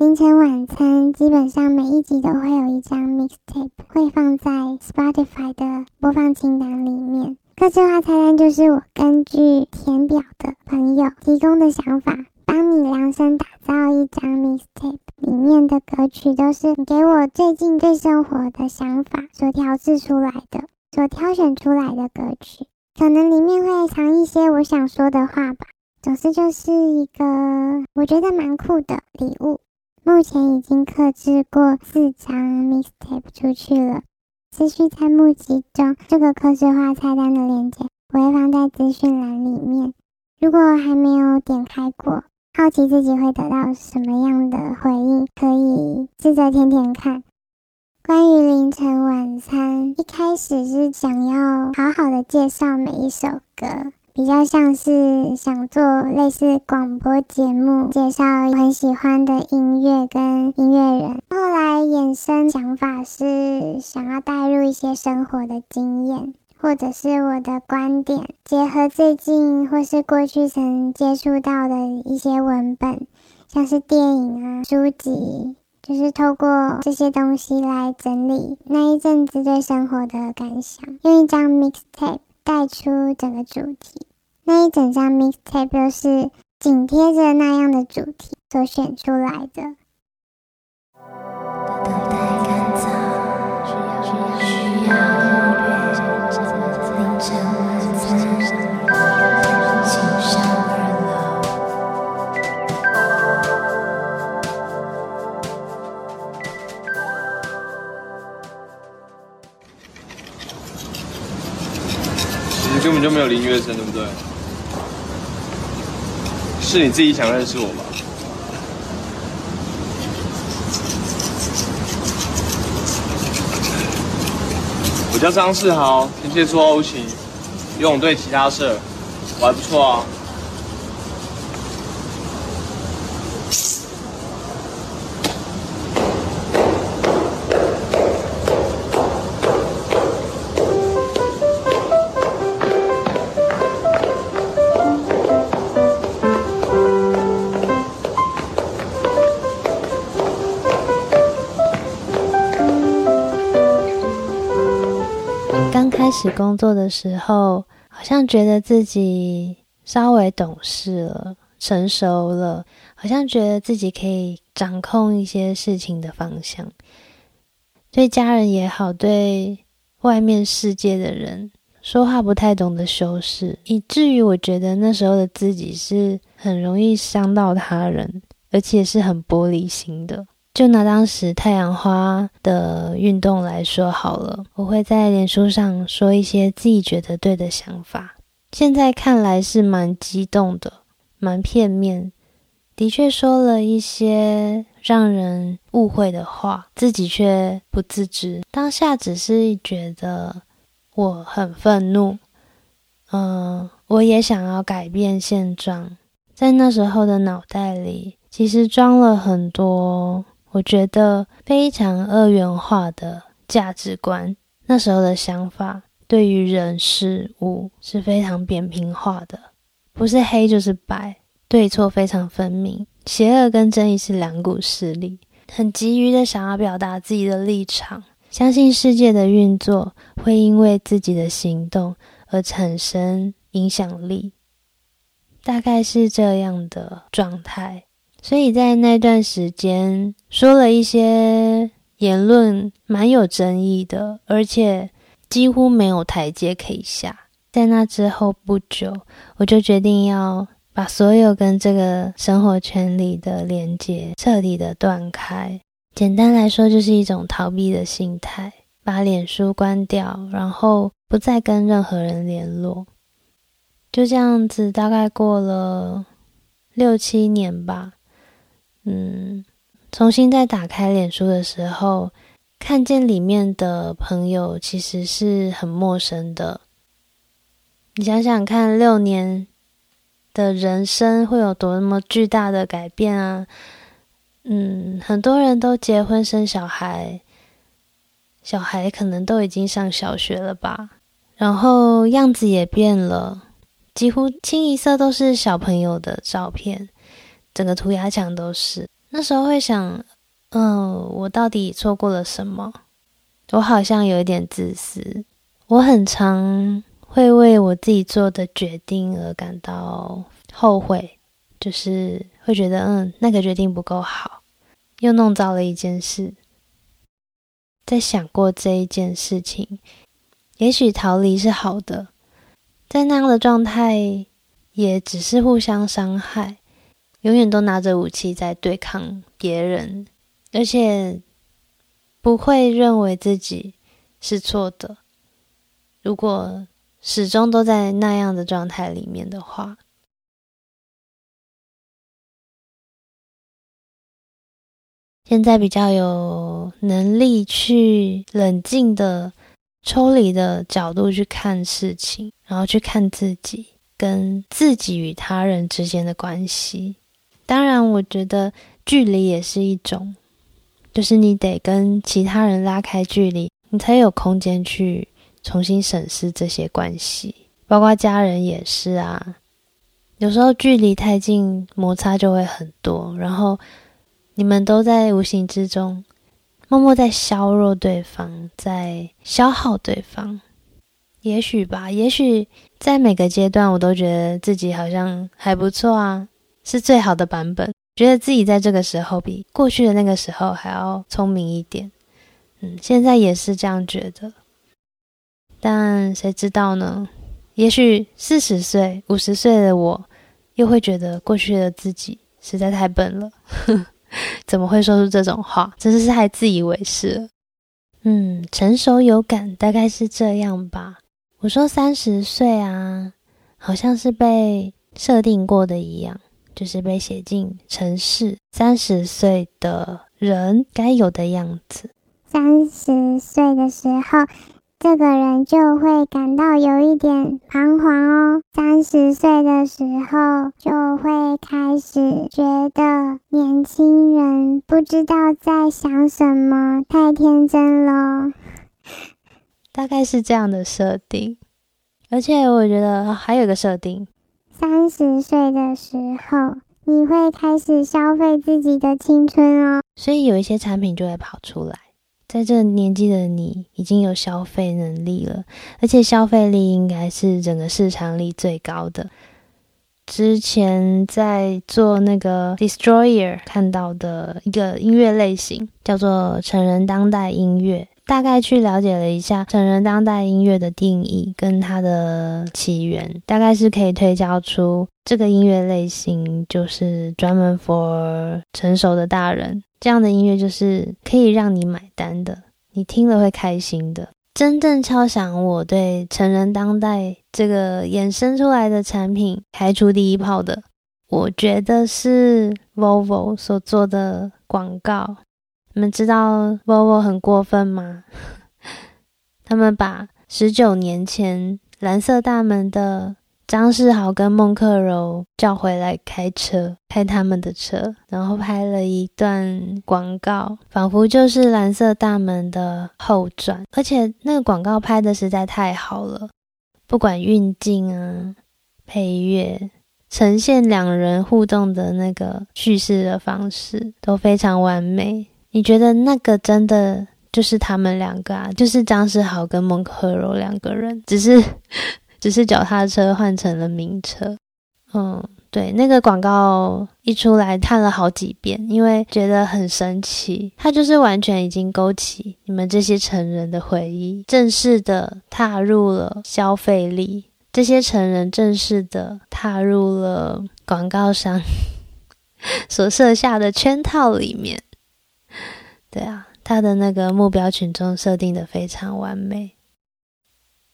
凌晨晚餐基本上每一集都会有一张 mixtape 会放在 Spotify 的播放清单里面。个性化菜单就是我根据填表的朋友提供的想法，帮你量身打造一张 mixtape。里面的歌曲都是你给我最近对生活的想法所调制出来的，所挑选出来的歌曲。可能里面会藏一些我想说的话吧。总之就是一个我觉得蛮酷的礼物。目前已经克制过四张 mixtape 出去了，持续在募集中。这个克制化菜单的链接我会放在资讯栏里面。如果还没有点开过，好奇自己会得到什么样的回应，可以试着舔舔看。关于凌晨晚餐，一开始是想要好好的介绍每一首歌，比较像是想做类似广播节目，介绍很喜欢的音乐跟音乐人。后来衍生想法是想要带入一些生活的经验，或者是我的观点，结合最近或是过去曾接触到的一些文本，像是电影啊、书籍。就是透过这些东西来整理那一阵子对生活的感想，用一张 mixtape 带出整个主题。那一整张 mixtape 都是紧贴着那样的主题所选出来的。不对？是你自己想认识我吧？我叫张世豪，天蝎座 O 型，游泳队其他社，我还不错啊。始工作的时候，好像觉得自己稍微懂事了、成熟了，好像觉得自己可以掌控一些事情的方向。对家人也好，对外面世界的人，说话不太懂得修饰，以至于我觉得那时候的自己是很容易伤到他人，而且是很玻璃心的。就拿当时太阳花的运动来说好了，我会在脸书上说一些自己觉得对的想法。现在看来是蛮激动的，蛮片面，的确说了一些让人误会的话，自己却不自知。当下只是觉得我很愤怒，嗯，我也想要改变现状。在那时候的脑袋里，其实装了很多。我觉得非常二元化的价值观，那时候的想法对于人事物是非常扁平化的，不是黑就是白，对错非常分明，邪恶跟正义是两股势力，很急于的想要表达自己的立场，相信世界的运作会因为自己的行动而产生影响力，大概是这样的状态。所以在那段时间说了一些言论，蛮有争议的，而且几乎没有台阶可以下。在那之后不久，我就决定要把所有跟这个生活圈里的连接彻底的断开。简单来说，就是一种逃避的心态，把脸书关掉，然后不再跟任何人联络。就这样子，大概过了六七年吧。嗯，重新再打开脸书的时候，看见里面的朋友其实是很陌生的。你想想看，六年的人生会有多么巨大的改变啊！嗯，很多人都结婚生小孩，小孩可能都已经上小学了吧，然后样子也变了，几乎清一色都是小朋友的照片。整个涂鸦墙都是，那时候会想，嗯，我到底错过了什么？我好像有一点自私，我很常会为我自己做的决定而感到后悔，就是会觉得，嗯，那个决定不够好，又弄糟了一件事。在想过这一件事情，也许逃离是好的，在那样的状态，也只是互相伤害，永远都拿着武器在对抗别人，而且不会认为自己是错的。如果始终都在那样的状态里面的话。现在比较有能力去冷静的、抽离的角度去看事情，然后去看自己跟自己与他人之间的关系。当然，我觉得距离也是一种，就是你得跟其他人拉开距离，你才有空间去重新审视这些关系，包括家人也是啊。有时候距离太近，摩擦就会很多，然后。你们都在无形之中，默默在削弱对方，在消耗对方。也许吧，也许在每个阶段，我都觉得自己好像还不错啊，是最好的版本。觉得自己在这个时候比过去的那个时候还要聪明一点。嗯，现在也是这样觉得。但谁知道呢？也许四十岁、五十岁的我，又会觉得过去的自己实在太笨了。怎么会说出这种话？真是太自以为是了。嗯，成熟有感，大概是这样吧。我说三十岁啊，好像是被设定过的一样，就是被写进城市三十岁的人该有的样子。三十岁的时候。这个人就会感到有一点彷徨哦。三十岁的时候，就会开始觉得年轻人不知道在想什么，太天真了。大概是这样的设定，而且我觉得还有一个设定：三十岁的时候，你会开始消费自己的青春哦。所以有一些产品就会跑出来。在这年纪的你已经有消费能力了，而且消费力应该是整个市场里最高的。之前在做那个 Destroyer 看到的一个音乐类型叫做成人当代音乐，大概去了解了一下成人当代音乐的定义跟它的起源，大概是可以推敲出这个音乐类型就是专门 for 成熟的大人。这样的音乐就是可以让你买单的，你听了会开心的。真正敲响我对成人当代这个衍生出来的产品开出第一炮的，我觉得是 Volvo 所做的广告。你们知道 Volvo 很过分吗？他们把十九年前蓝色大门的。张世豪跟孟克柔叫回来开车，开他们的车，然后拍了一段广告，仿佛就是蓝色大门的后传。而且那个广告拍的实在太好了，不管运镜啊、配乐、呈现两人互动的那个叙事的方式都非常完美。你觉得那个真的就是他们两个啊？就是张世豪跟孟克柔两个人，只是。只是脚踏车换成了名车，嗯，对，那个广告一出来看了好几遍，因为觉得很神奇。它就是完全已经勾起你们这些成人的回忆，正式的踏入了消费力。这些成人正式的踏入了广告商 所设下的圈套里面。对啊，他的那个目标群众设定的非常完美。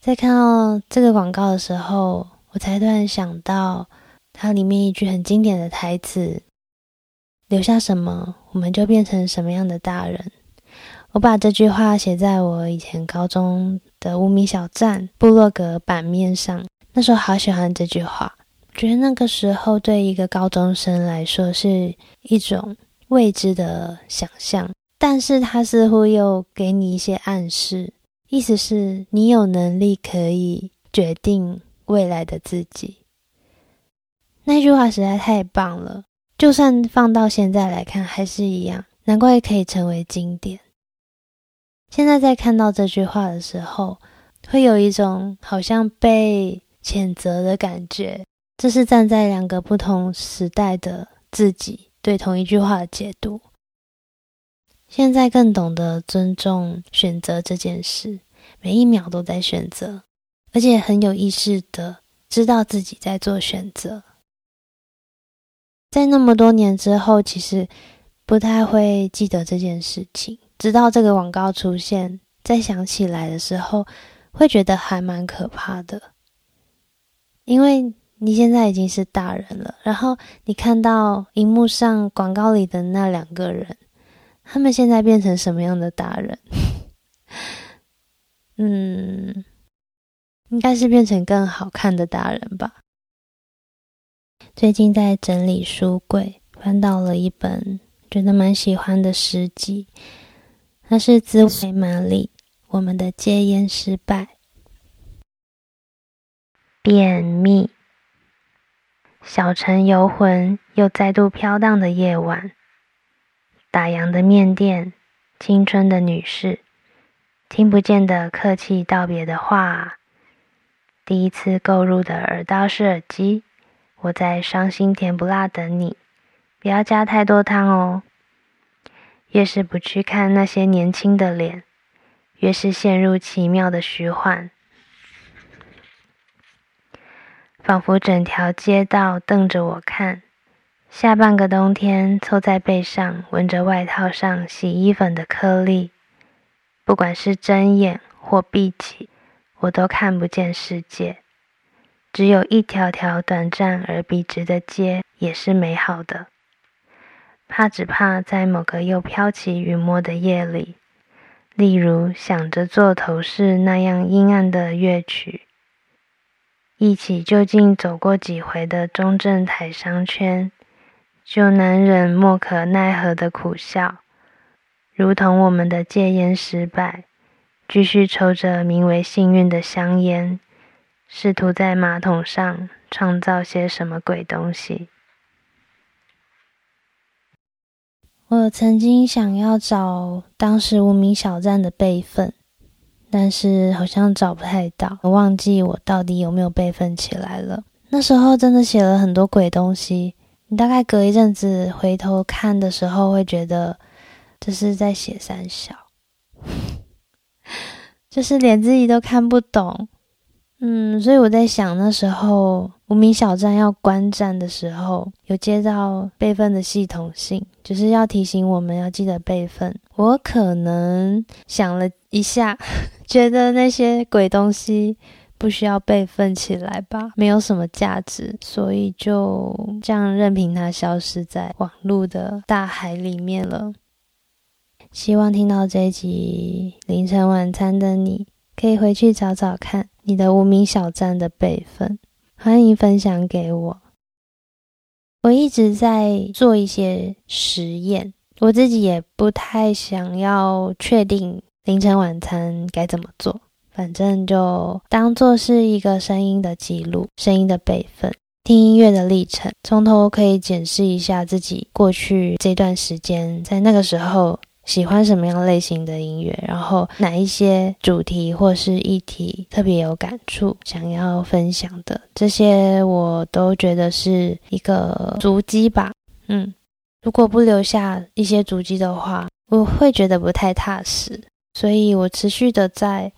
在看到这个广告的时候，我才突然想到，它里面一句很经典的台词：“留下什么，我们就变成什么样的大人。”我把这句话写在我以前高中的无名小站部落格版面上。那时候好喜欢这句话，觉得那个时候对一个高中生来说是一种未知的想象，但是他似乎又给你一些暗示。意思是你有能力可以决定未来的自己。那句话实在太棒了，就算放到现在来看，还是一样，难怪可以成为经典。现在在看到这句话的时候，会有一种好像被谴责的感觉。这是站在两个不同时代的自己对同一句话的解读。现在更懂得尊重选择这件事，每一秒都在选择，而且很有意识的知道自己在做选择。在那么多年之后，其实不太会记得这件事情，直到这个广告出现，再想起来的时候，会觉得还蛮可怕的，因为。你现在已经是大人了，然后你看到荧幕上广告里的那两个人，他们现在变成什么样的大人？嗯，应该是变成更好看的大人吧。最近在整理书柜，翻到了一本觉得蛮喜欢的诗集，那是滋味玛丽《我们的戒烟失败》，便秘。小城游魂又再度飘荡的夜晚，打烊的面店，青春的女士，听不见的客气道别的话，第一次购入的耳道式耳机，我在伤心甜不辣等你，不要加太多汤哦。越是不去看那些年轻的脸，越是陷入奇妙的虚幻。仿佛整条街道瞪着我看，下半个冬天凑在背上，闻着外套上洗衣粉的颗粒。不管是睁眼或闭起，我都看不见世界。只有一条条短暂而笔直的街，也是美好的。怕只怕在某个又飘起云墨的夜里，例如想着做头饰那样阴暗的乐曲。一起就近走过几回的中正台商圈，就难忍莫可奈何的苦笑，如同我们的戒烟失败，继续抽着名为幸运的香烟，试图在马桶上创造些什么鬼东西。我曾经想要找当时无名小站的备份。但是好像找不太到，我忘记我到底有没有备份起来了。那时候真的写了很多鬼东西，你大概隔一阵子回头看的时候，会觉得这是在写三小，就是连自己都看不懂。嗯，所以我在想，那时候无名小站要关站的时候，有接到备份的系统信，就是要提醒我们要记得备份。我可能想了一下，觉得那些鬼东西不需要备份起来吧，没有什么价值，所以就这样任凭它消失在网络的大海里面了。希望听到这一集凌晨晚餐的你。可以回去找找看你的无名小站的备份，欢迎分享给我。我一直在做一些实验，我自己也不太想要确定凌晨晚餐该怎么做，反正就当做是一个声音的记录，声音的备份，听音乐的历程，从头可以检视一下自己过去这段时间在那个时候。喜欢什么样类型的音乐？然后哪一些主题或是议题特别有感触，想要分享的这些，我都觉得是一个足迹吧。嗯，如果不留下一些足迹的话，我会觉得不太踏实。所以我持续的在，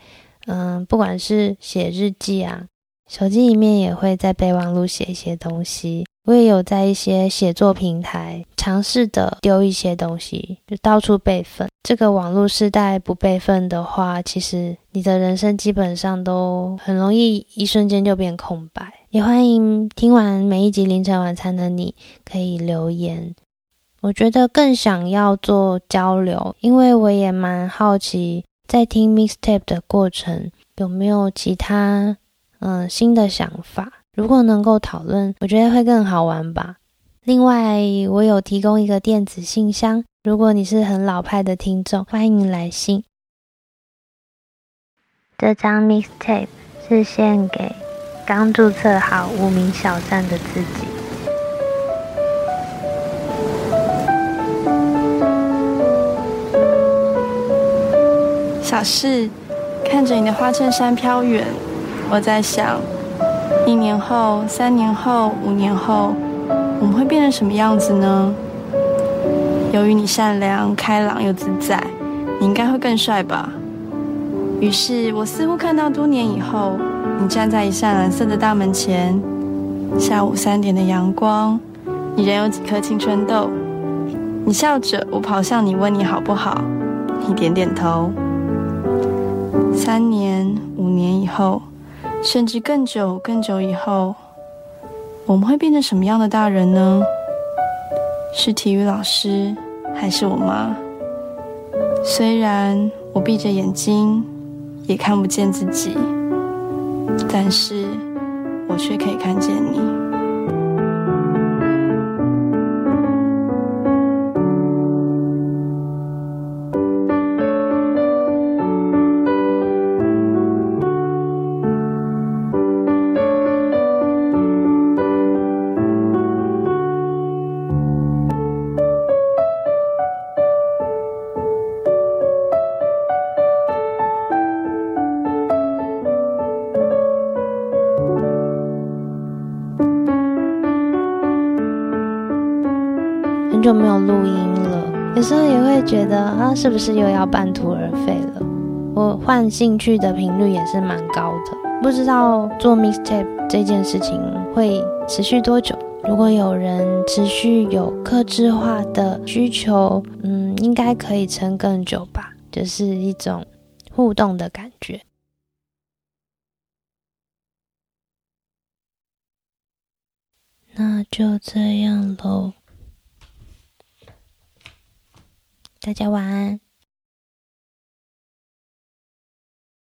嗯，不管是写日记啊，手机里面也会在备忘录写一些东西。我也有在一些写作平台尝试的丢一些东西，就到处备份。这个网络时代不备份的话，其实你的人生基本上都很容易一瞬间就变空白。也欢迎听完每一集凌晨晚餐的你可以留言。我觉得更想要做交流，因为我也蛮好奇，在听 mixtape 的过程有没有其他嗯新的想法。如果能够讨论，我觉得会更好玩吧。另外，我有提供一个电子信箱，如果你是很老派的听众，欢迎来信。这张 mixtape 是献给刚注册好无名小站的自己。小事，看着你的花衬衫飘远，我在想，一年后、三年后、五年后，我们会变成什么样子呢？由于你善良、开朗又自在，你应该会更帅吧。于是我似乎看到多年以后，你站在一扇蓝色的大门前，下午三点的阳光，你仍有几颗青春痘。你笑着，我跑向你，问你好不好？你点点头。三年、五年以后，甚至更久、更久以后，我们会变成什么样的大人呢？是体育老师，还是我妈？虽然我闭着眼睛，也看不见自己，但是我却可以看见你。觉得啊，是不是又要半途而废了？我换兴趣的频率也是蛮高的，不知道做 mixtape 这件事情会持续多久。如果有人持续有克制化的需求，嗯，应该可以撑更久吧，就是一种互动的感觉。那就这样喽。大家晚安。